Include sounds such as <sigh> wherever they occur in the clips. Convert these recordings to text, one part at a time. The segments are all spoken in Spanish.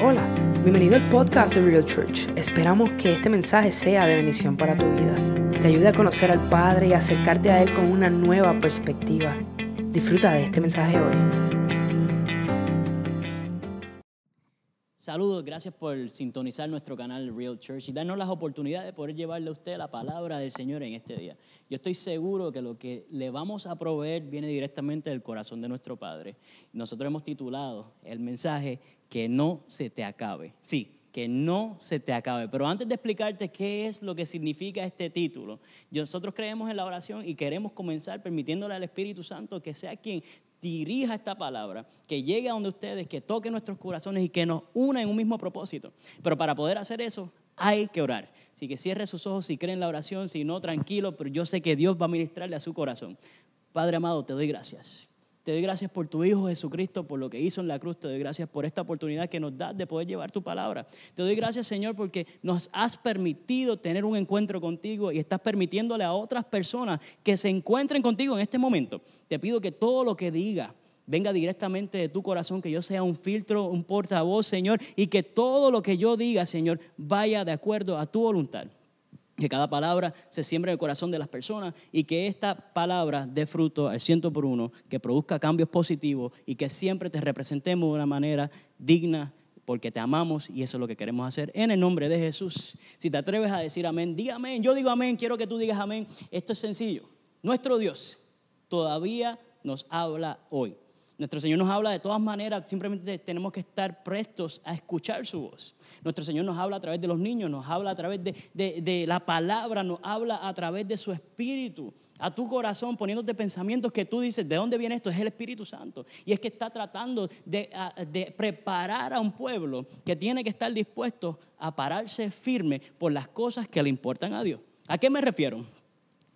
Hola, bienvenido al podcast de Real Church. Esperamos que este mensaje sea de bendición para tu vida. Te ayude a conocer al Padre y acercarte a Él con una nueva perspectiva. Disfruta de este mensaje hoy. Saludos, gracias por sintonizar nuestro canal Real Church y darnos las oportunidades de poder llevarle a usted la palabra del Señor en este día. Yo estoy seguro que lo que le vamos a proveer viene directamente del corazón de nuestro Padre. Nosotros hemos titulado el mensaje que no se te acabe. Sí, que no se te acabe. Pero antes de explicarte qué es lo que significa este título, nosotros creemos en la oración y queremos comenzar permitiéndole al Espíritu Santo que sea quien dirija esta palabra, que llegue a donde ustedes, que toque nuestros corazones y que nos una en un mismo propósito. Pero para poder hacer eso, hay que orar. Así que cierre sus ojos si creen en la oración, si no, tranquilo, pero yo sé que Dios va a ministrarle a su corazón. Padre amado, te doy gracias. Te doy gracias por tu Hijo Jesucristo, por lo que hizo en la cruz. Te doy gracias por esta oportunidad que nos das de poder llevar tu palabra. Te doy gracias, Señor, porque nos has permitido tener un encuentro contigo y estás permitiéndole a otras personas que se encuentren contigo en este momento. Te pido que todo lo que diga venga directamente de tu corazón, que yo sea un filtro, un portavoz, Señor, y que todo lo que yo diga, Señor, vaya de acuerdo a tu voluntad que cada palabra se siembre en el corazón de las personas y que esta palabra dé fruto al ciento por uno, que produzca cambios positivos y que siempre te representemos de una manera digna porque te amamos y eso es lo que queremos hacer en el nombre de Jesús. Si te atreves a decir amén, di amén. Yo digo amén, quiero que tú digas amén. Esto es sencillo. Nuestro Dios todavía nos habla hoy. Nuestro Señor nos habla de todas maneras, simplemente tenemos que estar prestos a escuchar su voz. Nuestro Señor nos habla a través de los niños, nos habla a través de, la palabra, nos habla a través de su espíritu, a tu corazón, poniéndote pensamientos que tú dices, ¿de dónde viene esto? Es el Espíritu Santo. Y es que está tratando de, de preparar a un pueblo que tiene que estar dispuesto a pararse firme por las cosas que le importan a Dios. ¿A qué me refiero?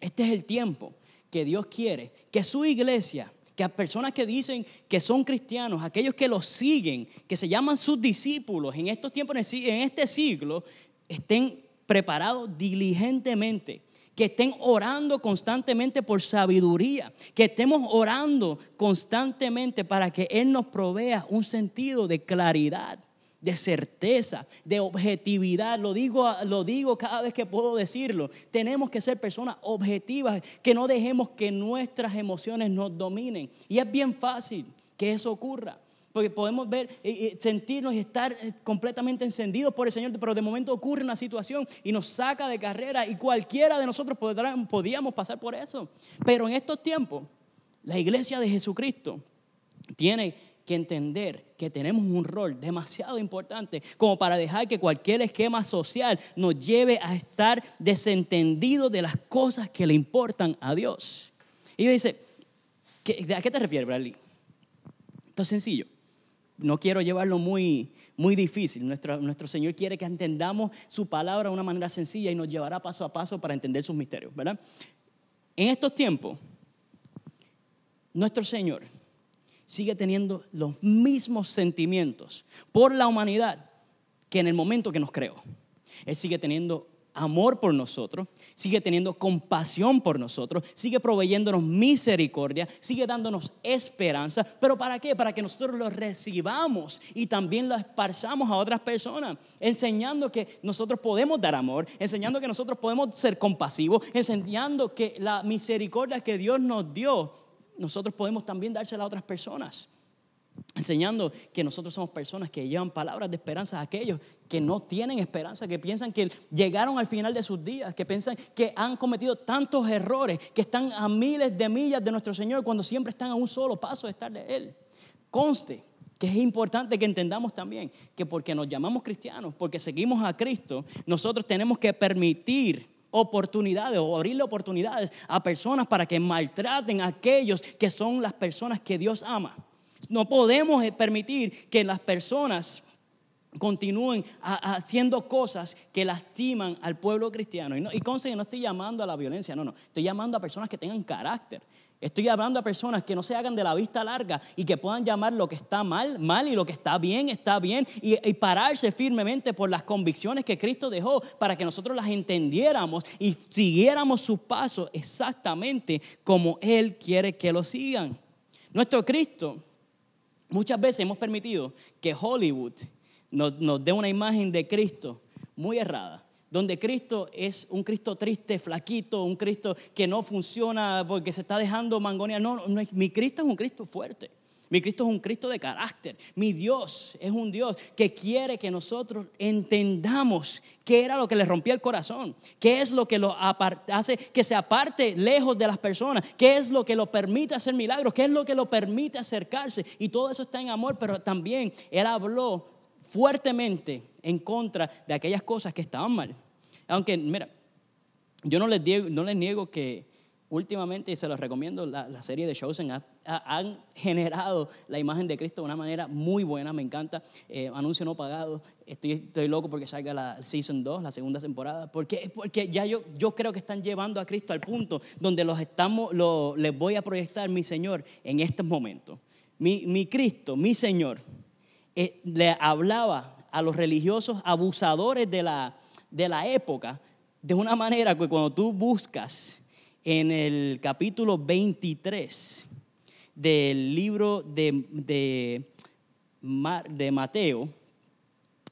Este es el tiempo que Dios quiere que su iglesia que a personas que dicen que son cristianos, aquellos que los siguen, que se llaman sus discípulos en estos tiempos, en este siglo, estén preparados diligentemente, que estén orando constantemente por sabiduría, que estemos orando constantemente para que Él nos provea un sentido de claridad de certeza, de objetividad. Lo digo, lo digo cada vez que puedo decirlo. Tenemos que ser personas objetivas, que no dejemos que nuestras emociones nos dominen. Y es bien fácil que eso ocurra. Porque podemos ver, sentirnos y estar eh, completamente encendidos por el Señor, pero de momento ocurre una situación y nos saca de carrera y cualquiera de nosotros podríamos pasar por eso. Pero en estos tiempos, la iglesia de Jesucristo tiene que entender que tenemos un rol demasiado importante como para dejar que cualquier esquema social nos lleve a estar desentendidos de las cosas que le importan a Dios. Y dice, ¿a qué te refieres, Bradley? Esto es sencillo. No quiero llevarlo muy, muy difícil. Nuestro, nuestro Señor quiere que entendamos su palabra de una manera sencilla y nos llevará paso a paso para entender sus misterios, ¿verdad? En estos tiempos, nuestro Señor sigue teniendo los mismos sentimientos por la humanidad que en el momento que nos creó. Él sigue teniendo amor por nosotros, sigue teniendo compasión por nosotros, sigue proveyéndonos misericordia, sigue dándonos esperanza. ¿Pero para qué? Para que nosotros lo recibamos y también lo esparzamos a otras personas, enseñando que nosotros podemos dar amor, enseñando que nosotros podemos ser compasivos, enseñando que la misericordia que Dios nos dio nosotros podemos también dársela a otras personas. Enseñando que nosotros somos personas que llevan palabras de esperanza a aquellos que no tienen esperanza, que piensan que llegaron al final de sus días, que piensan que han cometido tantos errores, que están a miles de millas de nuestro Señor cuando siempre están a un solo paso de estar de Él. Conste que es importante que entendamos también que porque nos llamamos cristianos, porque seguimos a Cristo, nosotros tenemos que permitir oportunidades o abrirle oportunidades a personas para que maltraten a aquellos que son las personas que Dios ama. No podemos permitir que las personas continúen haciendo cosas que lastiman al pueblo cristiano. Y, no, y no estoy llamando a la violencia, no, no. Estoy llamando a personas que tengan carácter, Estoy hablando a personas que no se hagan de la vista larga y que puedan llamar lo que está mal, mal y lo que está bien, está bien y, pararse firmemente por las convicciones que Cristo dejó para que nosotros las entendiéramos y siguiéramos sus pasos exactamente como Él quiere que lo sigan. Nuestro Cristo, muchas veces hemos permitido que Hollywood nos, nos dé una imagen de Cristo muy errada donde Cristo es un Cristo triste, flaquito, un Cristo que no funciona porque se está dejando mangonear. No, no, mi Cristo es un Cristo fuerte. Mi Cristo es un Cristo de carácter. Mi Dios es un Dios que quiere que nosotros entendamos qué era lo que le rompía el corazón, qué es lo que lo hace que se aparte lejos de las personas, qué es lo que lo permite hacer milagros, qué es lo que lo permite acercarse. Y todo eso está en amor, pero también Él habló fuertemente en contra de aquellas cosas que estaban mal. Aunque, mira, yo no les, no les niego que últimamente, y se los recomiendo, la, serie de Chosen han generado la imagen de Cristo de una manera muy buena, me encanta. Eh, anuncio no pagado, estoy, loco porque salga la Season 2, la segunda temporada, porque, porque ya yo, yo creo que están llevando a Cristo al punto donde los estamos, les voy a proyectar mi Señor en estos momentos. Mi, mi Cristo, mi Señor, eh, le hablaba a los religiosos abusadores de la, de la época de una manera que cuando tú buscas en el capítulo 23 del libro de, de, de Mateo,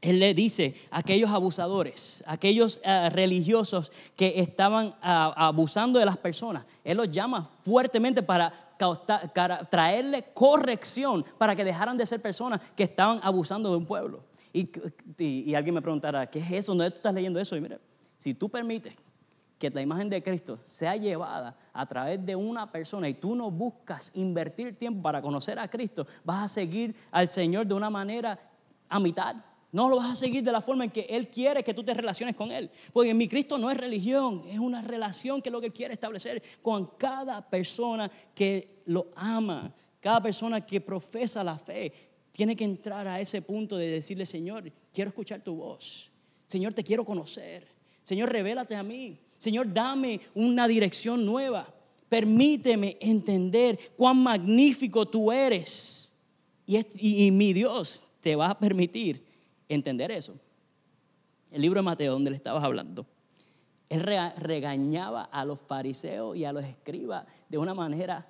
él le dice a aquellos abusadores, aquellos eh, religiosos que estaban ah, abusando de las personas, él los llama fuertemente para, traerle corrección, para que dejaran de ser personas que estaban abusando de un pueblo. Y, y, alguien me preguntará, ¿qué es eso? ¿Dónde tú estás leyendo eso? Y mira, si tú permites que la imagen de Cristo sea llevada a través de una persona y tú no buscas invertir tiempo para conocer a Cristo, vas a seguir al Señor de una manera a mitad. No lo vas a seguir de la forma en que Él quiere que tú te relaciones con Él. Porque mi Cristo no es religión, es una relación que es lo que Él quiere establecer con cada persona que lo ama, cada persona que profesa la fe. Tiene que entrar a ese punto de decirle, Señor, quiero escuchar tu voz. Señor, te quiero conocer. Señor, revélate a mí. Señor, dame una dirección nueva. Permíteme entender cuán magnífico tú eres. Y, mi Dios te va a permitir entender eso. El libro de Mateo, donde le estabas hablando, él regañaba a los fariseos y a los escribas de una manera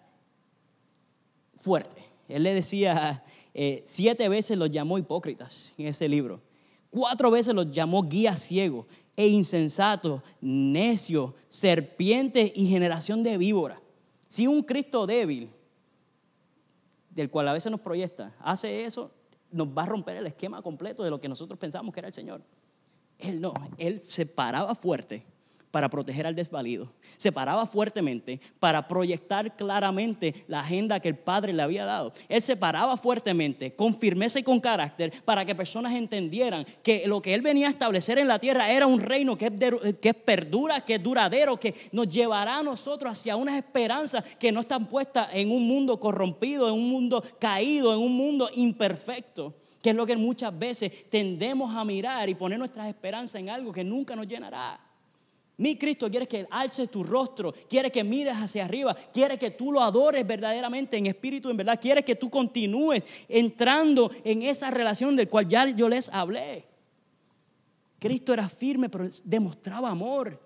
fuerte. Él le decía, eh, siete veces los llamó hipócritas en ese libro. Cuatro veces los llamó guías ciegos e insensatos, necios, serpientes y generación de víboras. Si un Cristo débil, del cual a veces nos proyecta, hace eso, nos va a romper el esquema completo de lo que nosotros pensamos que era el Señor. Él no, él se paraba fuerte para proteger al desvalido. Se paraba fuertemente para proyectar claramente la agenda que el Padre le había dado. Él se paraba fuertemente, con firmeza y con carácter, para que personas entendieran que lo que Él venía a establecer en la tierra era un reino que es, que perdura, que es duradero, que nos llevará a nosotros hacia unas esperanzas que no están puestas en un mundo corrompido, en un mundo caído, en un mundo imperfecto que es lo que muchas veces tendemos a mirar y poner nuestras esperanzas en algo que nunca nos llenará. Mi Cristo quiere que alces tu rostro, quiere que mires hacia arriba, quiere que tú lo adores verdaderamente en espíritu, en verdad, quiere que tú continúes entrando en esa relación del cual ya yo les hablé. Cristo era firme, pero demostraba amor.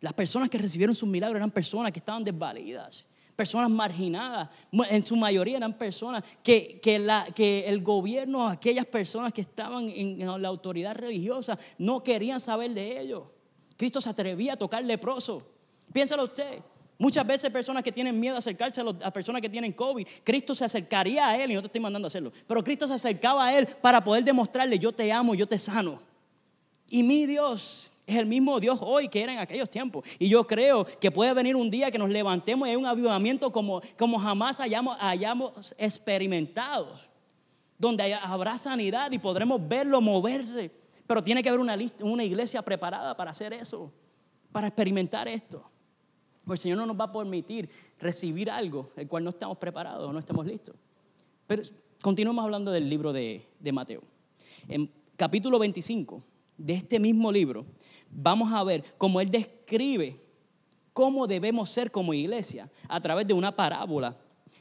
Las personas que recibieron sus milagros eran personas que estaban desvalidas, personas marginadas. En su mayoría eran personas que, que, el gobierno, aquellas personas que estaban en la autoridad religiosa, no querían saber de ellos. Cristo se atrevía a tocar leproso. Piénsalo usted. Muchas veces personas que tienen miedo a acercarse a, personas que tienen COVID, Cristo se acercaría a él y no te estoy mandando a hacerlo, pero Cristo se acercaba a él para poder demostrarle, yo te amo, yo te sano. Y mi Dios es el mismo Dios hoy que era en aquellos tiempos. Y yo creo que puede venir un día que nos levantemos y hay un avivamiento como, como jamás hayamos, hayamos experimentado, donde habrá sanidad y podremos verlo moverse pero tiene que haber una, una iglesia preparada para hacer eso, para experimentar esto. Porque el Señor no nos va a permitir recibir algo el cual no estamos preparados no estamos listos. Pero continuamos hablando del libro de, de Mateo. En capítulo 25 de este mismo libro, vamos a ver cómo Él describe cómo debemos ser como iglesia a través de una parábola.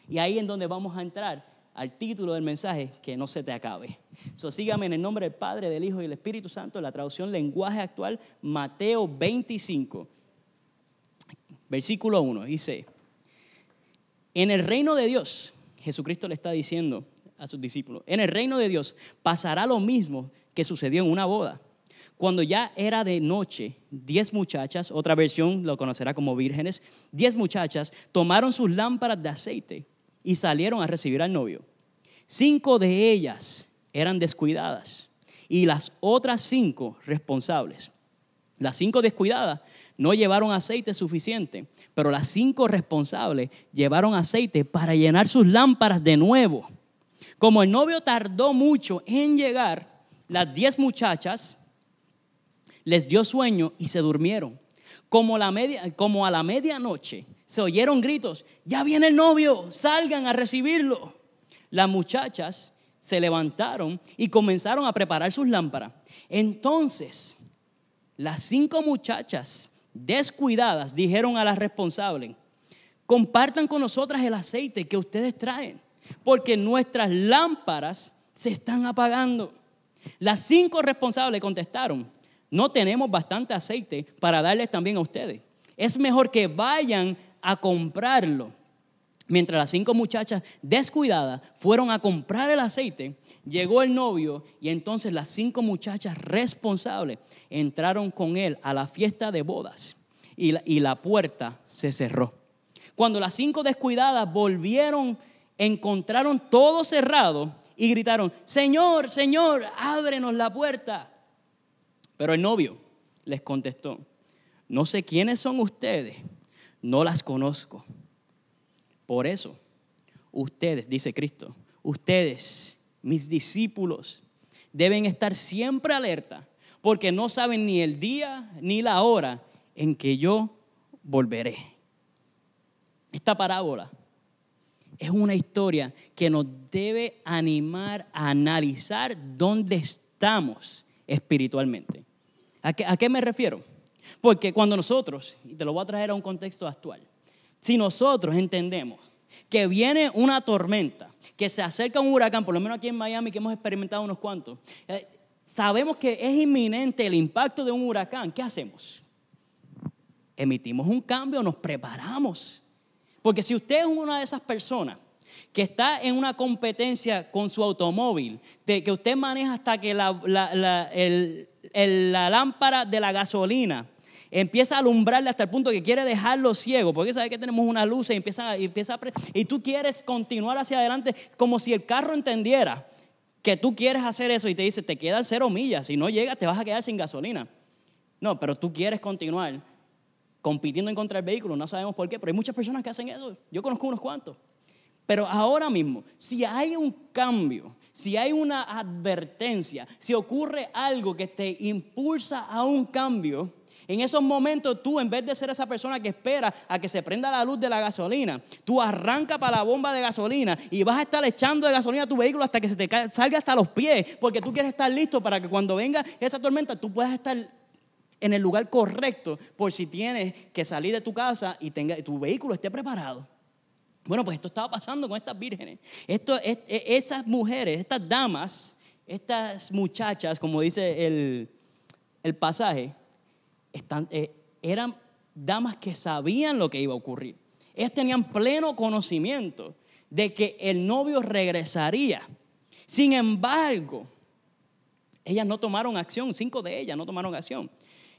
Y ahí en donde vamos a entrar al título del mensaje, que no se te acabe. So, sígame en el nombre del Padre, del Hijo y del Espíritu Santo, la traducción lenguaje actual, Mateo 25, versículo 1, dice, en el reino de Dios, Jesucristo le está diciendo a sus discípulos, en el reino de Dios pasará lo mismo que sucedió en una boda. Cuando ya era de noche, diez muchachas, otra versión lo conocerá como vírgenes, diez muchachas tomaron sus lámparas de aceite y salieron a recibir al novio. Cinco de ellas eran descuidadas y las otras cinco responsables. Las cinco descuidadas no llevaron aceite suficiente, pero las cinco responsables llevaron aceite para llenar sus lámparas de nuevo. Como el novio tardó mucho en llegar, las diez muchachas les dio sueño y se durmieron. Como, la media, como a la medianoche se oyeron gritos, ya viene el novio, salgan a recibirlo. Las muchachas se levantaron y comenzaron a preparar sus lámparas. Entonces, las cinco muchachas descuidadas dijeron a las responsables, compartan con nosotras el aceite que ustedes traen, porque nuestras lámparas se están apagando. Las cinco responsables contestaron, no tenemos bastante aceite para darles también a ustedes. Es mejor que vayan a comprarlo. Mientras las cinco muchachas descuidadas fueron a comprar el aceite, llegó el novio y entonces las cinco muchachas responsables entraron con él a la fiesta de bodas y la, y la puerta se cerró. Cuando las cinco descuidadas volvieron, encontraron todo cerrado y gritaron, Señor, Señor, ábrenos la puerta. Pero el novio les contestó, no sé quiénes son ustedes, no las conozco. Por eso, ustedes, dice Cristo, ustedes, mis discípulos, deben estar siempre alerta, porque no saben ni el día ni la hora en que yo volveré. Esta parábola es una historia que nos debe animar a analizar dónde estamos espiritualmente. ¿A qué, me refiero? Porque cuando nosotros, y te lo voy a traer a un contexto actual, si nosotros entendemos que viene una tormenta, que se acerca un huracán, por lo menos aquí en Miami que hemos experimentado unos cuantos, eh, sabemos que es inminente el impacto de un huracán, ¿qué hacemos? Emitimos un cambio, nos preparamos. Porque si usted es una de esas personas que está en una competencia con su automóvil, que usted maneja hasta que la, lámpara de la gasolina empieza a alumbrarle hasta el punto que quiere dejarlo ciego, porque sabe que tenemos una luz y empieza, empieza a, y tú quieres continuar hacia adelante como si el carro entendiera que tú quieres hacer eso y te dice, te quedan cero millas, si no llegas te vas a quedar sin gasolina. No, pero tú quieres continuar compitiendo en contra del vehículo, no sabemos por qué, pero hay muchas personas que hacen eso. Yo conozco unos cuantos. Pero ahora mismo, si hay un cambio, si hay una advertencia, si ocurre algo que te impulsa a un cambio, en esos momentos tú, en vez de ser esa persona que espera a que se prenda la luz de la gasolina, tú arranca para la bomba de gasolina y vas a estar echando de gasolina a tu vehículo hasta que se te salga hasta los pies, porque tú quieres estar listo para que cuando venga esa tormenta tú puedas estar en el lugar correcto por si tienes que salir de tu casa y tu vehículo esté preparado. Bueno, pues esto estaba pasando con estas vírgenes. Esto, e, esas mujeres, estas damas, estas muchachas, como dice el, pasaje, están, eh, eran damas que sabían lo que iba a ocurrir. Ellas tenían pleno conocimiento de que el novio regresaría. Sin embargo, ellas no tomaron acción, cinco de ellas no tomaron acción.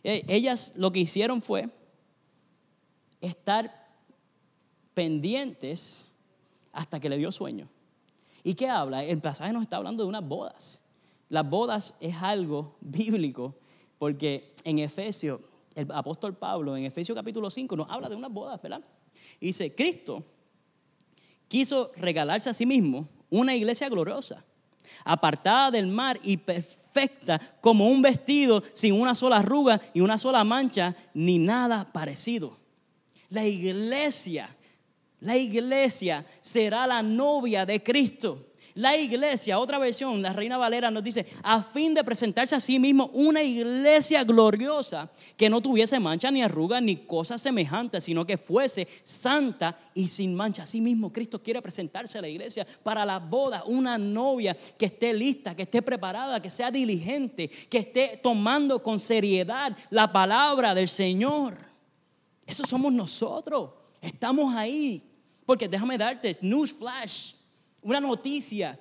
Eh, ellas lo que hicieron fue estar pendientes hasta que le dio sueño. ¿Y qué habla? El pasaje nos está hablando de unas bodas. Las bodas es algo bíblico porque en Efesios, el apóstol Pablo, en Efesios capítulo 5, nos habla de unas bodas, ¿verdad? Y dice, Cristo quiso regalarse a sí mismo una iglesia gloriosa, apartada del mar y perfecta como un vestido sin una sola arruga y una sola mancha, ni nada parecido. La iglesia la iglesia será la novia de Cristo. La iglesia, otra versión, la Reina Valera nos dice, a fin de presentarse a sí mismo una iglesia gloriosa que no tuviese mancha ni arruga ni cosas semejantes, sino que fuese santa y sin mancha. Así mismo Cristo quiere presentarse a la iglesia para la boda, una novia que esté lista, que esté preparada, que sea diligente, que esté tomando con seriedad la palabra del Señor. Eso somos nosotros. Estamos ahí. Porque déjame darte, news flash, una noticia.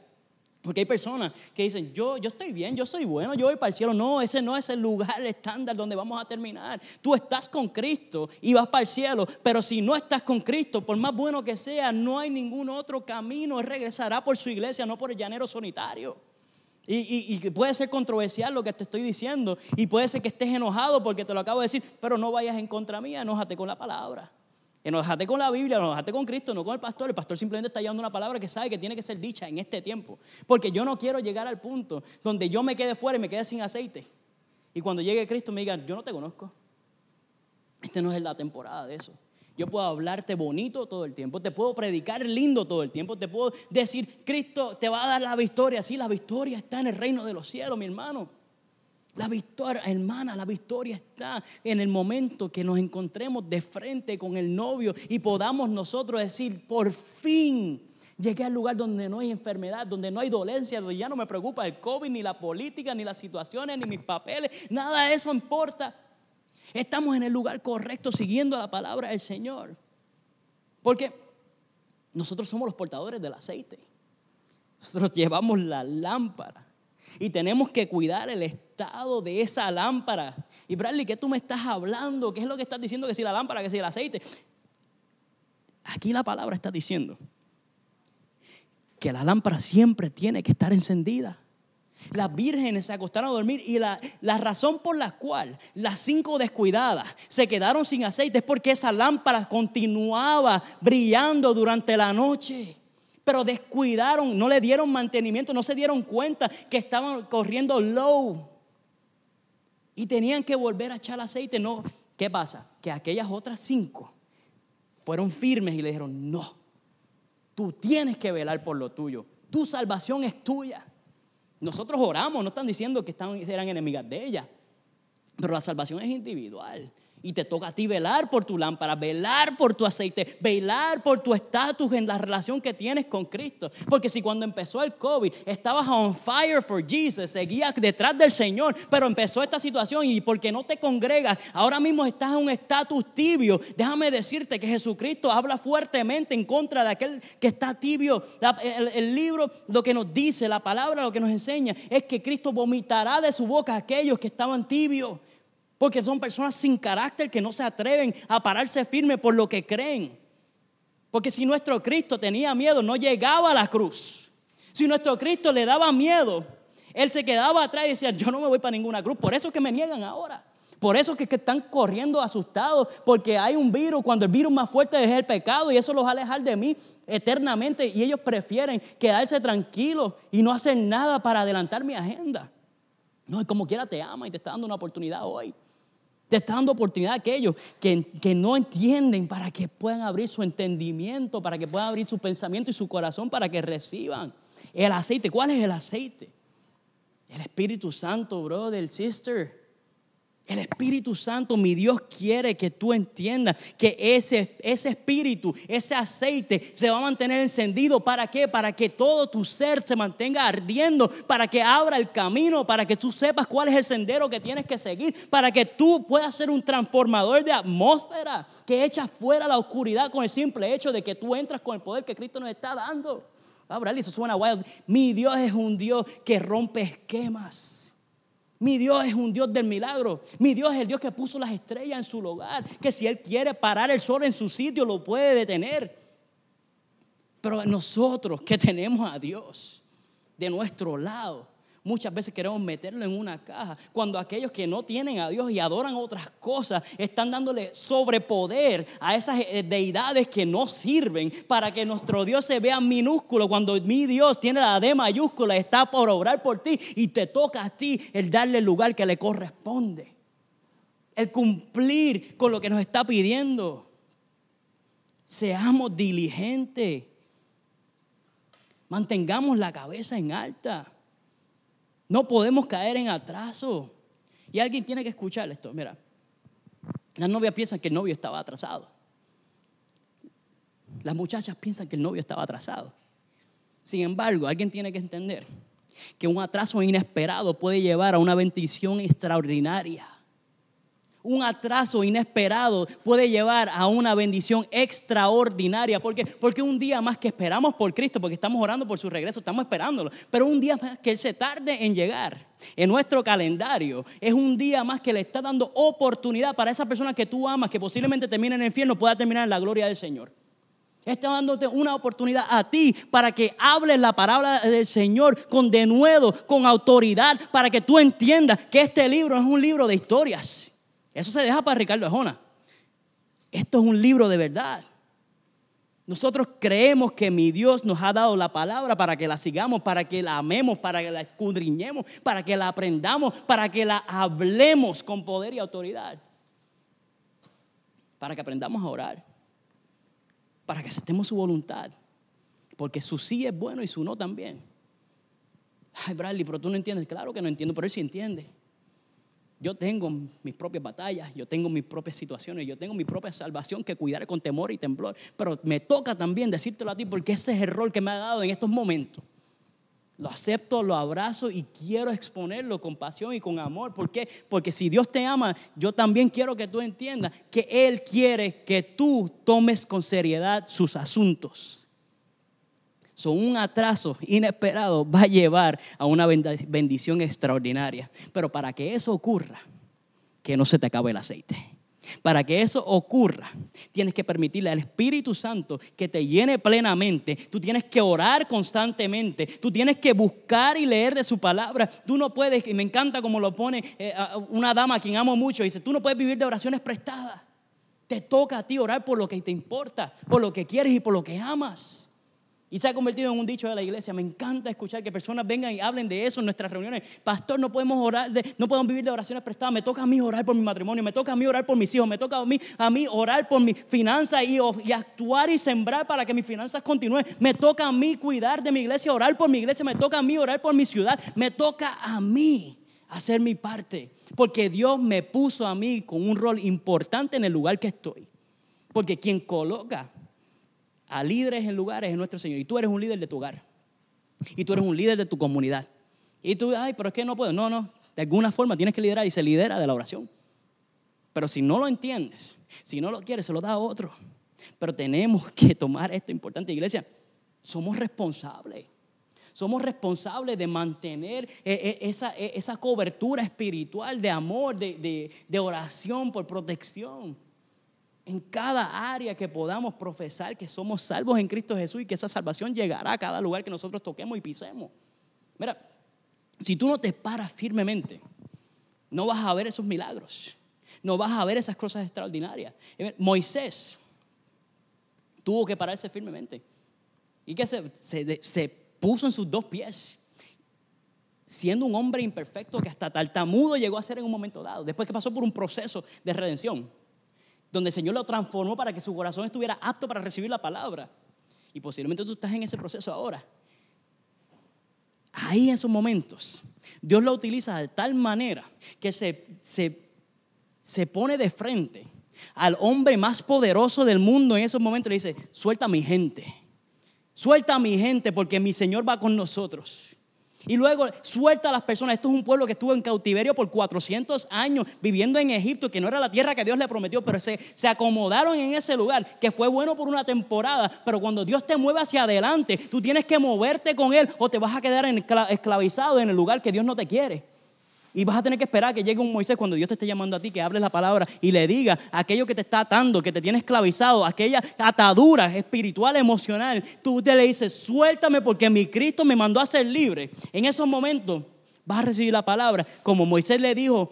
Porque hay personas que dicen, yo, yo estoy bien, yo soy bueno, yo voy para el cielo. No, ese no es el lugar <laughs> estándar donde vamos a terminar. Tú estás con Cristo y vas para el cielo, pero si no estás con Cristo, por más bueno que sea, no hay ningún otro camino. Él regresará por su iglesia, no por el llanero solitario. Y, y, puede ser controversial lo que te estoy diciendo, y puede ser que estés enojado porque te lo acabo de decir, pero no vayas en contra mía, enójate con la palabra. Enojate con la Biblia, enojate con Cristo, no con el pastor. El pastor simplemente está llevando una palabra que sabe que tiene que ser dicha en este tiempo. Porque yo no quiero llegar al punto donde yo me quede fuera y me quede sin aceite. Y cuando llegue Cristo me digan, yo no te conozco. Esta no es la temporada de eso. Yo puedo hablarte bonito todo el tiempo, te puedo predicar lindo todo el tiempo, te puedo decir, Cristo te va a dar la victoria. Sí, la victoria está en el reino de los cielos, mi hermano. La victoria, hermana, la victoria está en el momento que nos encontremos de frente con el novio y podamos nosotros decir, por fin llegué al lugar donde no hay enfermedad, donde no hay dolencia, donde ya no me preocupa el COVID, ni la política, ni las situaciones, ni mis papeles, nada de eso importa. Estamos en el lugar correcto siguiendo la palabra del Señor. Porque nosotros somos los portadores del aceite. Nosotros llevamos la lámpara y tenemos que cuidar el estado de esa lámpara. Y Bradley, ¿qué tú me estás hablando? ¿Qué es lo que estás diciendo? Que si la lámpara, que si el aceite. Aquí la palabra está diciendo que la lámpara siempre tiene que estar encendida. Las vírgenes se acostaron a dormir y la, la, razón por la cual las cinco descuidadas se quedaron sin aceite es porque esa lámpara continuaba brillando durante la noche pero descuidaron, no le dieron mantenimiento, no se dieron cuenta que estaban corriendo low y tenían que volver a echar aceite. No, ¿qué pasa? Que aquellas otras cinco fueron firmes y le dijeron, no, tú tienes que velar por lo tuyo, tu salvación es tuya. Nosotros oramos, no están diciendo que eran enemigas de ella, pero la salvación es individual. Y te toca a ti velar por tu lámpara, velar por tu aceite, velar por tu estatus en la relación que tienes con Cristo. Porque si cuando empezó el COVID estabas on fire for Jesus, seguías detrás del Señor, pero empezó esta situación y porque no te congregas, ahora mismo estás en un estatus tibio. Déjame decirte que Jesucristo habla fuertemente en contra de aquel que está tibio. El, el libro lo que nos dice, la palabra lo que nos enseña es que Cristo vomitará de su boca a aquellos que estaban tibios. Porque son personas sin carácter que no se atreven a pararse firme por lo que creen. Porque si nuestro Cristo tenía miedo, no llegaba a la cruz. Si nuestro Cristo le daba miedo, Él se quedaba atrás y decía, yo no me voy para ninguna cruz. Por eso es que me niegan ahora. Por eso es que están corriendo asustados, porque hay un virus, cuando el virus más fuerte es el pecado y eso los va a alejar de mí eternamente y ellos prefieren quedarse tranquilos y no hacer nada para adelantar mi agenda. No, como quiera te ama y te está dando una oportunidad hoy. Está dando oportunidad a aquellos que, que, no entienden para que puedan abrir su entendimiento, para que puedan abrir su pensamiento y su corazón, para que reciban el aceite. ¿Cuál es el aceite? El Espíritu Santo, brother, sister. El Espíritu Santo, mi Dios quiere que tú entiendas que ese, ese espíritu, ese aceite se va a mantener encendido. ¿Para qué? Para que todo tu ser se mantenga ardiendo, para que abra el camino, para que tú sepas cuál es el sendero que tienes que seguir, para que tú puedas ser un transformador de atmósfera que echa fuera la oscuridad con el simple hecho de que tú entras con el poder que Cristo nos está dando. Ahora, eso suena wild. Mi Dios es un Dios que rompe esquemas. Mi Dios es un Dios del milagro. Mi Dios es el Dios que puso las estrellas en su lugar. Que si Él quiere parar el sol en su sitio, lo puede detener. Pero nosotros que tenemos a Dios de nuestro lado, muchas veces queremos meterlo en una caja, cuando aquellos que no tienen a Dios y adoran otras cosas están dándole sobrepoder a esas eh, deidades que no sirven para que nuestro Dios se vea minúsculo, cuando mi Dios tiene la D mayúscula, está por obrar por ti y te toca a ti el darle el lugar que le corresponde, el cumplir con lo que nos está pidiendo. Seamos diligentes. Mantengamos la cabeza en alta. No podemos caer en atraso. Y alguien tiene que escuchar esto. Mira, las novias piensan que el novio estaba atrasado. Las muchachas piensan que el novio estaba atrasado. Sin embargo, alguien tiene que entender que un atraso inesperado puede llevar a una bendición extraordinaria. Un atraso inesperado puede llevar a una bendición extraordinaria. ¿Por qué? Porque un día más que esperamos por Cristo, porque estamos orando por su regreso, estamos esperándolo, pero un día más que Él se tarde en llegar en nuestro calendario, es un día más que le está dando oportunidad para esa persona que tú amas, que posiblemente termine en el infierno, pueda terminar en la gloria del Señor. Está dándote una oportunidad a ti para que hables la palabra del Señor con denuedo, con autoridad, para que tú entiendas que este libro es un libro de historias. Eso se deja para Ricardo Jona. Esto es un libro de verdad. Nosotros creemos que mi Dios nos ha dado la palabra para que la sigamos, para que la amemos, para que la escudriñemos, para que la aprendamos, para que la hablemos con poder y autoridad. Para que aprendamos a orar para que aceptemos su voluntad. Porque su sí es bueno y su no también. Ay, Bradley, pero tú no entiendes. Claro que no entiendo, pero él sí entiende. Yo tengo mis propias batallas, yo tengo mis propias situaciones, yo tengo mi propia salvación que cuidar con temor y temblor. Pero me toca también decírtelo a ti porque ese es el rol que me ha dado en estos momentos. Lo acepto, lo abrazo y quiero exponerlo con pasión y con amor. ¿Por qué? Porque si Dios te ama, yo también quiero que tú entiendas que Él quiere que tú tomes con seriedad sus asuntos. Son un atraso inesperado va a llevar a una bendición extraordinaria. Pero para que eso ocurra, que no se te acabe el aceite. Para que eso ocurra, tienes que permitirle al Espíritu Santo que te llene plenamente. Tú tienes que orar constantemente. Tú tienes que buscar y leer de su palabra. Tú no puedes, y me encanta como lo pone eh, una dama a quien amo mucho, dice, tú no puedes vivir de oraciones prestadas. Te toca a ti orar por lo que te importa, por lo que quieres y por lo que amas. Y se ha convertido en un dicho de la iglesia. Me encanta escuchar que personas vengan y hablen de eso en nuestras reuniones. Pastor, no podemos orar, no podemos vivir de oraciones prestadas. Me toca a mí orar por mi matrimonio, me toca a mí orar por mis hijos, me toca a mí, a mí orar por mis finanzas y, y actuar y sembrar para que mis finanzas continúen. Me toca a mí cuidar de mi iglesia, orar por mi iglesia, me toca a mí orar por mi ciudad, me toca a mí hacer mi parte. Porque Dios me puso a mí con un rol importante en el lugar que estoy. Porque quien coloca a líderes en lugares es nuestro Señor. Y tú eres un líder de tu hogar. Y tú eres un líder de tu comunidad. Y tú, ay, pero es que no puedo. No, no. De alguna forma tienes que liderar y se lidera de la oración. Pero si no lo entiendes, si no lo quieres, se lo da a otro. Pero tenemos <laughs> que tomar esto importante, iglesia. Somos responsables. Somos responsables de mantener eh, eh, eh, esa, cobertura espiritual de amor, de, de oración por protección en cada área que podamos profesar que somos salvos en Cristo Jesús y que esa salvación llegará a cada lugar que nosotros toquemos y pisemos. Mira, si tú no te paras firmemente, no vas a ver esos milagros, no vas a ver esas cosas extraordinarias. Moisés tuvo que pararse firmemente y que se, se puso en sus dos pies siendo un hombre imperfecto que hasta tartamudo llegó a ser en un momento dado, después que pasó por un proceso de redención donde el Señor lo transformó para que su corazón estuviera apto para recibir la palabra. Y posiblemente tú estás en ese proceso ahora. Ahí en esos momentos, Dios lo utiliza de tal manera que se, se, se pone de frente al hombre más poderoso del mundo en esos momentos y le dice, suelta a mi gente, suelta mi gente porque mi Señor va con nosotros. Y luego suelta a las personas. Esto es un pueblo que estuvo en cautiverio por 400 años, viviendo en Egipto, que no era la tierra que Dios le prometió, pero se, se acomodaron en ese lugar, que fue bueno por una temporada. Pero cuando Dios te mueve hacia adelante, tú tienes que moverte con Él o te vas a quedar esclavizado en el lugar que Dios no te quiere. Y vas a tener que esperar que llegue un Moisés cuando Dios te esté llamando a ti, que hables la palabra y le diga aquello que te está atando, que te tiene esclavizado, aquella atadura espiritual, emocional. Tú te le dices, suéltame porque mi Cristo me mandó a ser libre. En esos momentos vas a recibir la palabra, como Moisés le dijo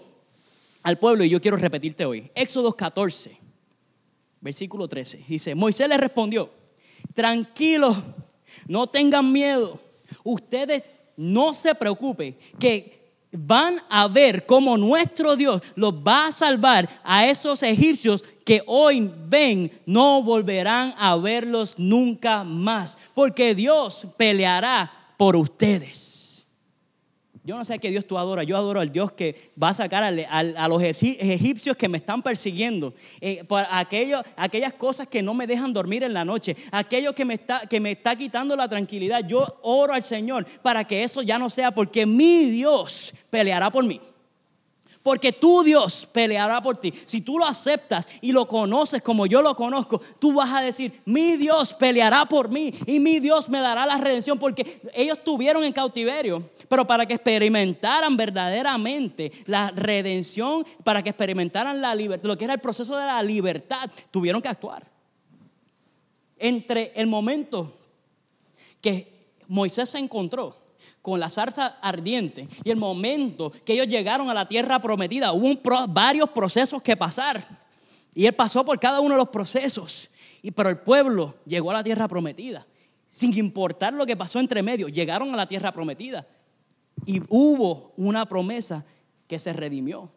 al pueblo, y yo quiero repetirte hoy. Éxodo 14, versículo 13. Dice, Moisés le respondió, tranquilos, no tengan miedo. Ustedes no se preocupen, que van a ver cómo nuestro Dios los va a salvar a esos egipcios que hoy ven, no volverán a verlos nunca más, porque Dios peleará por ustedes. Yo no sé qué Dios tú adoras. Yo adoro al Dios que va a sacar a, los egipcios que me están persiguiendo. Eh, por aquellas cosas que no me dejan dormir en la noche. Aquello que me, está, que me está quitando la tranquilidad. Yo oro al Señor para que eso ya no sea porque mi Dios peleará por mí. Porque tu Dios peleará por ti. Si tú lo aceptas y lo conoces como yo lo conozco, tú vas a decir, mi Dios peleará por mí y mi Dios me dará la redención. Porque ellos estuvieron en cautiverio, pero para que experimentaran verdaderamente la redención, para que experimentaran la libertad, lo que era el proceso de la libertad, tuvieron que actuar. Entre el momento que Moisés se encontró con la zarza ardiente y el momento que ellos llegaron a la tierra prometida, hubo varios procesos que pasar. Y él pasó por cada uno de los procesos. Y, pero el pueblo llegó a la tierra prometida. Sin importar lo que pasó entre medio, llegaron a la tierra prometida. Y hubo una promesa que se redimió.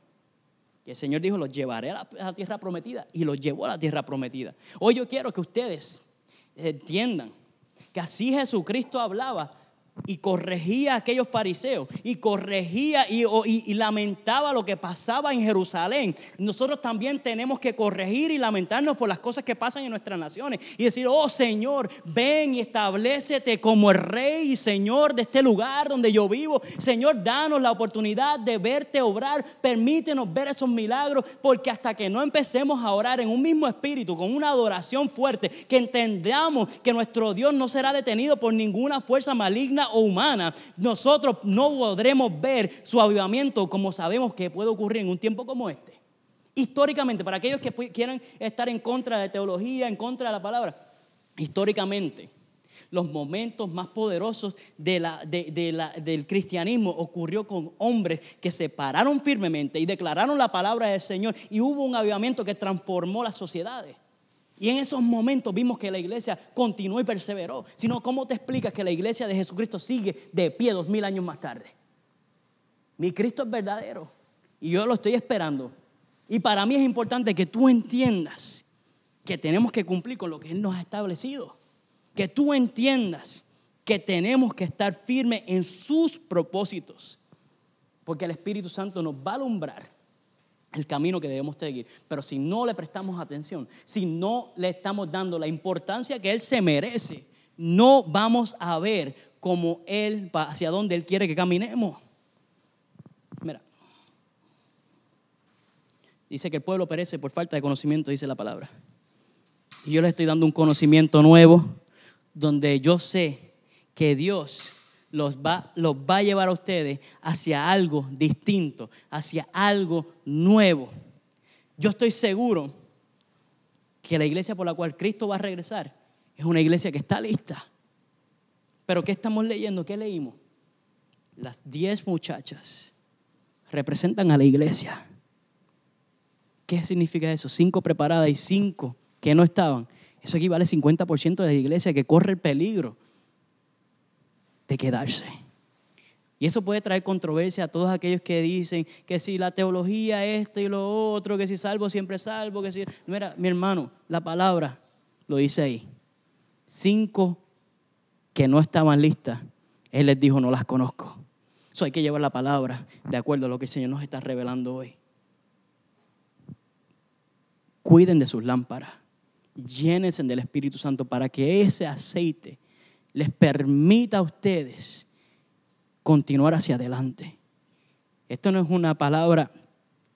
Y el Señor dijo, los llevaré a la tierra prometida. Y los llevó a la tierra prometida. Hoy yo quiero que ustedes entiendan que así Jesucristo hablaba y corregía a aquellos fariseos y corregía y, lamentaba lo que pasaba en Jerusalén. Nosotros también tenemos que corregir y lamentarnos por las cosas que pasan en nuestras naciones y decir, oh Señor, ven y establecete como el rey y Señor de este lugar donde yo vivo. Señor, danos la oportunidad de verte obrar, permítenos ver esos milagros, porque hasta que no empecemos a orar en un mismo espíritu, con una adoración fuerte, que entendamos que nuestro Dios no será detenido por ninguna fuerza maligna o humana, nosotros no podremos ver su avivamiento como sabemos que puede ocurrir en un tiempo como este. Históricamente, para aquellos que quieran estar en contra de teología, en contra de la palabra, históricamente, los momentos más poderosos del cristianismo ocurrió con hombres que se pararon firmemente y declararon la palabra del Señor y hubo un avivamiento que transformó las sociedades. Y en esos momentos vimos que la iglesia continuó y perseveró. Sino, ¿cómo te explicas que la iglesia de Jesucristo sigue de pie dos mil años más tarde? Mi Cristo es verdadero y yo lo estoy esperando. Y para mí es importante que tú entiendas que tenemos que cumplir con lo que Él nos ha establecido. Que tú entiendas que tenemos que estar firmes en sus propósitos. Porque el Espíritu Santo nos va a alumbrar el camino que debemos seguir. Pero si no le prestamos atención, si no le estamos dando la importancia que Él se merece, no vamos a ver cómo Él hacia dónde Él quiere que caminemos. Mira, dice que el pueblo perece por falta de conocimiento, dice la palabra. Y yo le estoy dando un conocimiento nuevo donde yo sé que Dios los va, los va a llevar a ustedes hacia algo distinto, hacia algo nuevo. Yo estoy seguro que la iglesia por la cual Cristo va a regresar es una iglesia que está lista. Pero ¿qué estamos leyendo? ¿Qué leímos? Las diez muchachas representan a la iglesia. ¿Qué significa eso? Cinco preparadas y cinco que no estaban. Eso equivale al 50% de la iglesia que corre el peligro de quedarse. Y eso puede traer controversia a todos aquellos que dicen que si la teología esto y lo otro, que si salvo siempre salvo, que si... Mira, mi hermano, la palabra lo dice ahí. Cinco que no estaban listas, Él les dijo, no las conozco. Eso hay que llevar la palabra de acuerdo a lo que el Señor nos está revelando hoy. Cuiden de sus lámparas, llénense del Espíritu Santo para que ese aceite les permita a ustedes continuar hacia adelante. Esto no es una palabra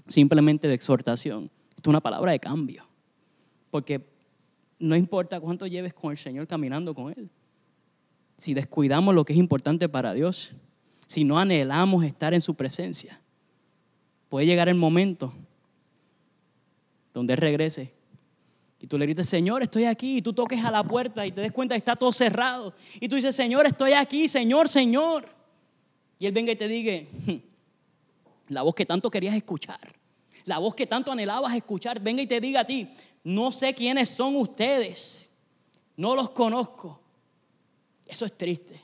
simplemente de exhortación, esto es una palabra de cambio. Porque no importa cuánto lleves con el Señor caminando con Él. Si descuidamos lo que es importante para Dios, si no anhelamos estar en su presencia, puede llegar el momento donde Él regrese y tú le dices, Señor, estoy aquí. Y tú toques a la puerta y te des cuenta que está todo cerrado. Y tú dices, Señor, estoy aquí, Señor, Señor. Y Él venga y te diga, hmm, la voz que tanto querías escuchar, la voz que tanto anhelabas escuchar, venga y te diga a ti, no sé quiénes son ustedes, no los conozco. Eso es triste.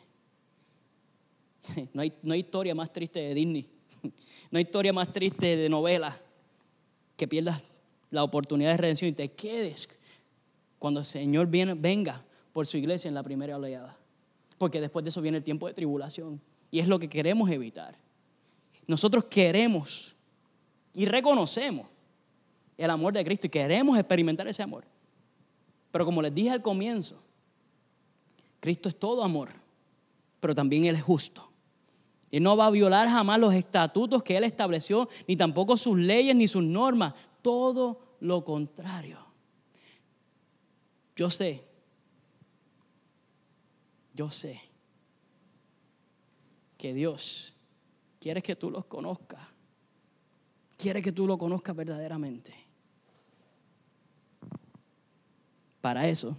<laughs> No hay, no hay historia más triste de Disney, <laughs> no hay historia más triste de novela que pierdas la oportunidad de redención y te quedes cuando el Señor viene, venga por su iglesia en la primera oleada. Porque después de eso viene el tiempo de tribulación. Y es lo que queremos evitar. Nosotros queremos y reconocemos el amor de Cristo y queremos experimentar ese amor. Pero como les dije al comienzo, Cristo es todo amor, pero también Él es justo. Él no va a violar jamás los estatutos que Él estableció, ni tampoco sus leyes ni sus normas. Todo lo contrario. Yo sé, yo sé que Dios quiere que tú los conozcas. Quiere que tú lo conozcas verdaderamente. Para eso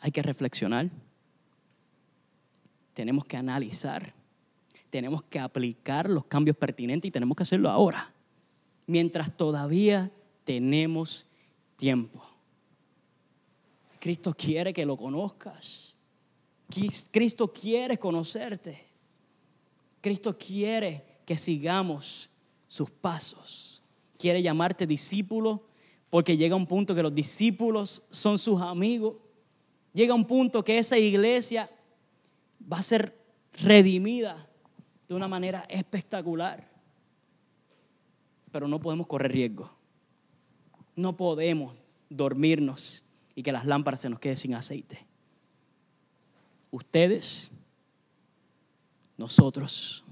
hay que reflexionar, tenemos que analizar, tenemos que aplicar los cambios pertinentes y tenemos que hacerlo ahora, mientras todavía tenemos tiempo. Cristo quiere que lo conozcas. Cristo quiere conocerte. Cristo quiere que sigamos sus pasos. Quiere llamarte discípulo porque llega un punto que los discípulos son sus amigos. Llega un punto que esa iglesia va a ser redimida de una manera espectacular. Pero no podemos correr riesgo. No podemos dormirnos y que las lámparas se nos queden sin aceite. Ustedes, nosotros,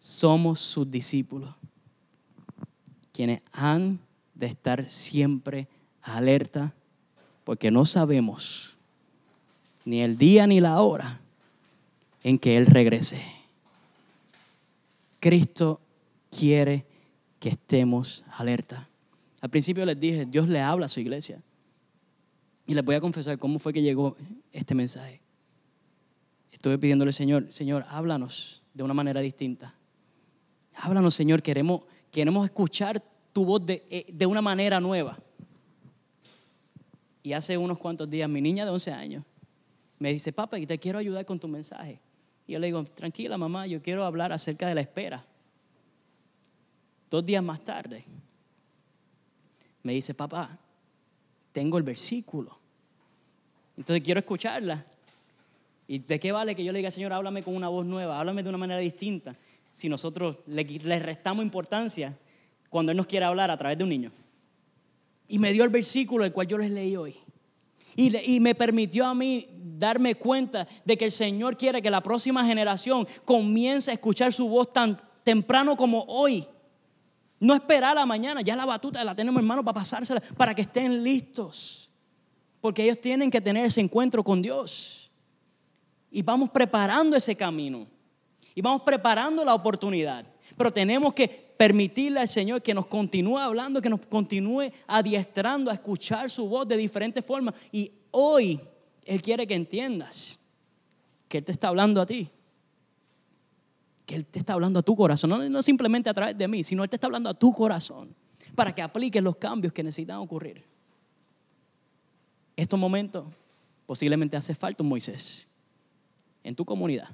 somos sus discípulos, quienes han de estar siempre alerta porque no sabemos ni el día ni la hora en que Él regrese. Cristo quiere que estemos alerta. Al principio les dije, Dios le habla a su iglesia. Y les voy a confesar cómo fue que llegó este mensaje. Estuve pidiéndole, Señor, Señor, háblanos de una manera distinta. Háblanos, Señor, queremos, queremos escuchar tu voz de, eh, de una manera nueva. Y hace unos cuantos días mi niña de 11 años me dice, papá, te quiero ayudar con tu mensaje. Y yo le digo, tranquila mamá, yo quiero hablar acerca de la espera. Dos días más tarde, me dice, papá, tengo el versículo. Entonces quiero escucharla. ¿Y de qué vale que yo le diga, Señor, háblame con una voz nueva, háblame de una manera distinta, si nosotros le, restamos importancia cuando Él nos quiere hablar a través de un niño? Y me dio el versículo el cual yo les leí hoy. Y, me permitió a mí darme cuenta de que el Señor quiere que la próxima generación comience a escuchar su voz tan temprano como hoy. No esperar a la mañana, ya la batuta la tenemos en mano para pasársela, para que estén listos. Porque ellos tienen que tener ese encuentro con Dios. Y vamos preparando ese camino. Y vamos preparando la oportunidad. Pero tenemos que permitirle al Señor que nos continúe hablando, que nos continúe adiestrando a escuchar su voz de diferentes formas. Y hoy Él quiere que entiendas que Él te está hablando a ti. Que Él te está hablando a tu corazón. No, no simplemente a través de mí, sino Él te está hablando a tu corazón para que apliques los cambios que necesitan ocurrir. Estos momentos posiblemente hace falta un Moisés en tu comunidad.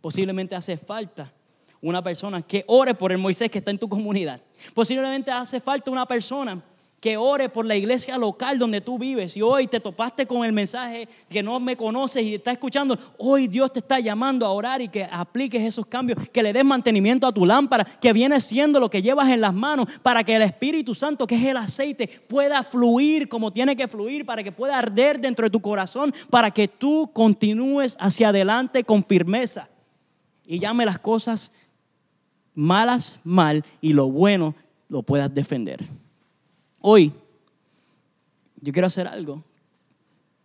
Posiblemente hace falta una persona que ore por el Moisés que está en tu comunidad. Posiblemente hace falta una persona que ore por la iglesia local donde tú vives. Y hoy te topaste con el mensaje que no me conoces y estás escuchando, hoy Dios te está llamando a orar y que apliques esos cambios, que le des mantenimiento a tu lámpara, que viene siendo lo que llevas en las manos para que el Espíritu Santo, que es el aceite, pueda fluir como tiene que fluir, para que pueda arder dentro de tu corazón, para que tú continúes hacia adelante con firmeza. Y llame las cosas malas mal y lo bueno lo puedas defender. Hoy yo quiero hacer algo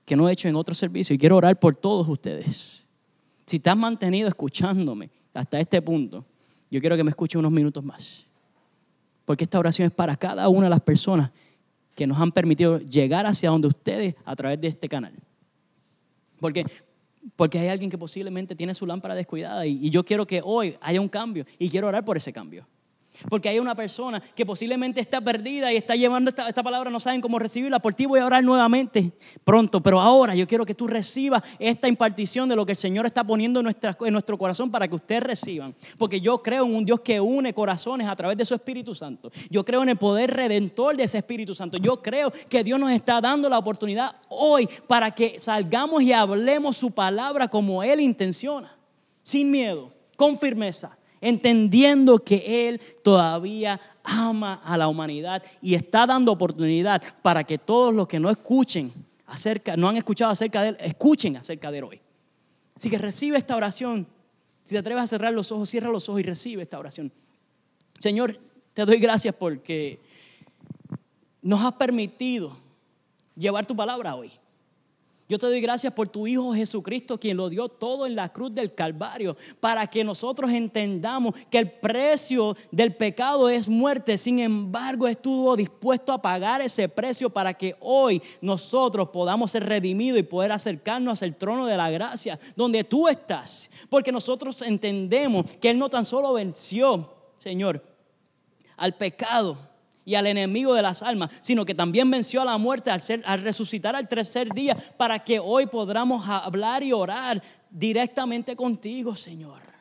que no he hecho en otro servicio y quiero orar por todos ustedes. Si te has mantenido escuchándome hasta este punto, yo quiero que me escuche unos minutos más. Porque esta oración es para cada una de las personas que nos han permitido llegar hacia donde ustedes a través de este canal. Porque porque hay alguien que posiblemente tiene su lámpara descuidada y, yo quiero que hoy haya un cambio y quiero orar por ese cambio. Porque hay una persona que posiblemente está perdida y está llevando esta, esta, palabra, no saben cómo recibirla. Por ti voy a orar nuevamente pronto. Pero ahora yo quiero que tú recibas esta impartición de lo que el Señor está poniendo en, en nuestro corazón para que ustedes reciban. Porque yo creo en un Dios que une corazones a través de su Espíritu Santo. Yo creo en el poder redentor de ese Espíritu Santo. Yo creo que Dios nos está dando la oportunidad hoy para que salgamos y hablemos su palabra como Él intenciona. Sin miedo, con firmeza entendiendo que Él todavía ama a la humanidad y está dando oportunidad para que todos los que no escuchen acerca, no han escuchado acerca de Él, escuchen acerca de Él hoy. Así que recibe esta oración. Si te atreves a cerrar los ojos, cierra los ojos y recibe esta oración. Señor, te doy gracias porque nos has permitido llevar tu palabra hoy. Yo te doy gracias por tu Hijo Jesucristo, quien lo dio todo en la cruz del Calvario, para que nosotros entendamos que el precio del pecado es muerte. Sin embargo, estuvo dispuesto a pagar ese precio para que hoy nosotros podamos ser redimidos y poder acercarnos al trono de la gracia, donde tú estás. Porque nosotros entendemos que Él no tan solo venció, Señor, al pecado y al enemigo de las almas, sino que también venció a la muerte al, ser, al resucitar al tercer día para que hoy podamos hablar y orar directamente contigo, Señor.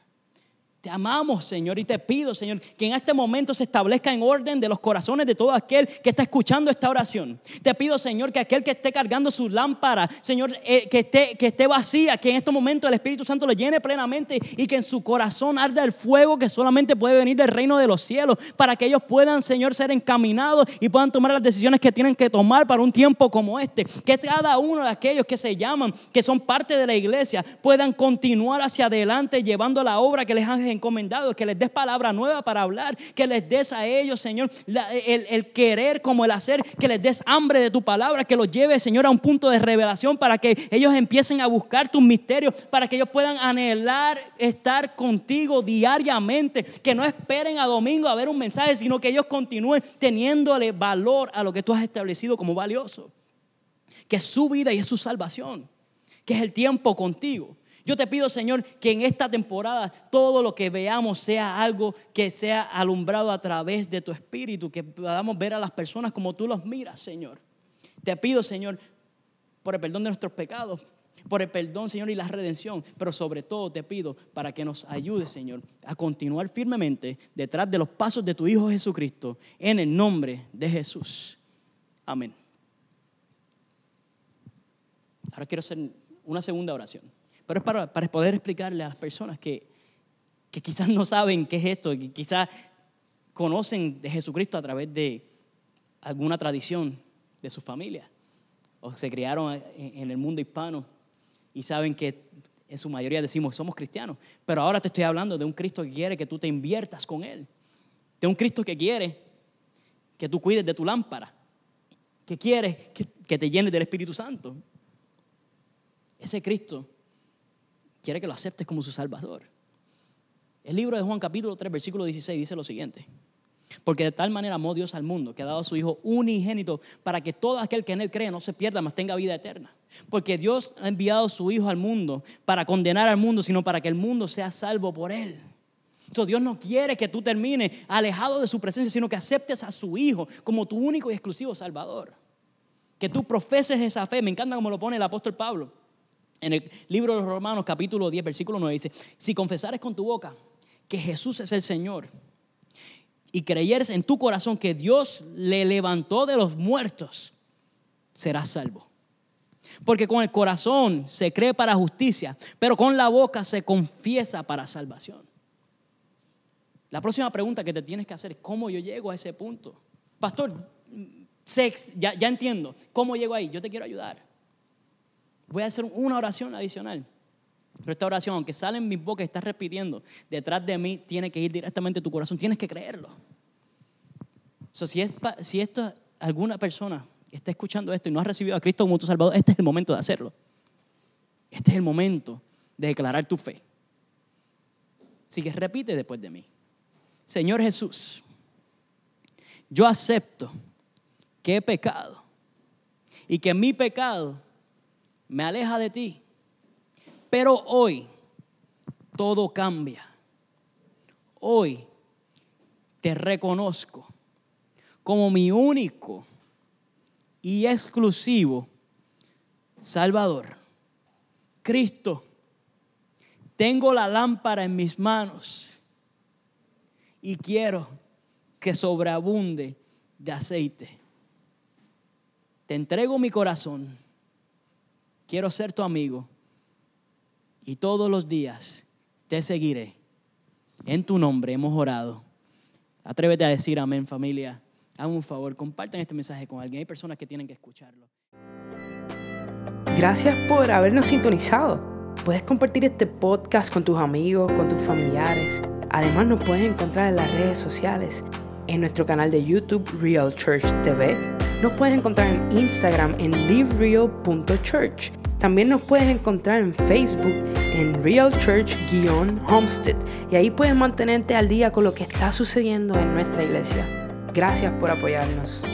Te amamos, Señor, y te pido, Señor, que en este momento se establezca en orden de los corazones de todo aquel que está escuchando esta oración. Te pido, Señor, que aquel que esté cargando su lámpara, Señor, eh, que, esté, que esté vacía, que en este momento el Espíritu Santo le llene plenamente y que en su corazón arda el fuego que solamente puede venir del reino de los cielos, para que ellos puedan, Señor, ser encaminados y puedan tomar las decisiones que tienen que tomar para un tiempo como este. Que cada uno de aquellos que se llaman, que son parte de la iglesia, puedan continuar hacia adelante llevando la obra que les han encomendado, que les des palabra nueva para hablar, que les des a ellos, Señor, el, el, querer como el hacer, que les des hambre de tu palabra, que los lleve, Señor, a un punto de revelación para que ellos empiecen a buscar tus misterios, para que ellos puedan anhelar estar contigo diariamente, que no esperen a domingo a ver un mensaje, sino que ellos continúen teniéndole valor a lo que tú has establecido como valioso, que es su vida y es su salvación, que es el tiempo contigo. Yo te pido, Señor, que en esta temporada todo lo que veamos sea algo que sea alumbrado a través de tu espíritu, que podamos ver a las personas como tú los miras, Señor. Te pido, Señor, por el perdón de nuestros pecados, por el perdón, Señor, y la redención, pero sobre todo te pido para que nos ayudes, Señor, a continuar firmemente detrás de los pasos de tu Hijo Jesucristo, en el nombre de Jesús. Amén. Ahora quiero hacer una segunda oración. Pero es para, para poder explicarle a las personas que, que quizás no saben qué es esto, que quizás conocen de Jesucristo a través de alguna tradición de su familia, o se criaron en el mundo hispano y saben que en su mayoría decimos somos cristianos, pero ahora te estoy hablando de un Cristo que quiere que tú te inviertas con Él, de un Cristo que quiere que tú cuides de tu lámpara, que quiere que, que te llenes del Espíritu Santo. Ese Cristo quiere que lo aceptes como su Salvador. El libro de Juan capítulo 3, versículo 16 dice lo siguiente. Porque de tal manera amó Dios al mundo que ha dado a su Hijo unigénito para que todo aquel que en Él cree no se pierda, mas tenga vida eterna. Porque Dios ha enviado a su Hijo al mundo para condenar al mundo, sino para que el mundo sea salvo por Él. Entonces Dios no quiere que tú termines alejado de su presencia, sino que aceptes a su Hijo como tu único y exclusivo Salvador. Que tú profeses esa fe. Me encanta como lo pone el apóstol Pablo. En el libro de los Romanos, capítulo 10, versículo 9, dice, si confesares con tu boca que Jesús es el Señor y creyeres en tu corazón que Dios le levantó de los muertos, serás salvo. Porque con el corazón se cree para justicia, pero con la boca se confiesa para salvación. La próxima pregunta que te tienes que hacer es, ¿cómo yo llego a ese punto? Pastor, ya, ya entiendo, ¿cómo llego ahí? Yo te quiero ayudar voy a hacer una oración adicional. Pero esta oración, aunque sale en mi boca y estás repitiendo, detrás de mí tiene que ir directamente a tu corazón. Tienes que creerlo. si, es, si esto, alguna persona está escuchando esto y no ha recibido a Cristo como tu Salvador, este es el momento de hacerlo. Este es el momento de declarar tu fe. Así que repite después de mí. Señor Jesús, yo acepto que he pecado y que mi pecado me aleja de ti. Pero hoy todo cambia. Hoy te reconozco como mi único y exclusivo Salvador. Cristo, tengo la lámpara en mis manos y quiero que sobreabunde de aceite. Te entrego mi corazón quiero ser tu amigo y todos los días te seguiré. En tu nombre hemos orado. Atrévete a decir amén familia. Hagan un favor, compartan este mensaje con alguien. Hay personas que tienen que escucharlo. Gracias por habernos sintonizado. Puedes compartir este podcast con tus amigos, con tus familiares. Además nos puedes encontrar en las redes sociales, en nuestro canal de YouTube Real Church TV. Nos puedes encontrar en Instagram en livereal.church. También nos puedes encontrar en Facebook en Real Church-Homestead y ahí puedes mantenerte al día con lo que está sucediendo en nuestra iglesia. Gracias por apoyarnos.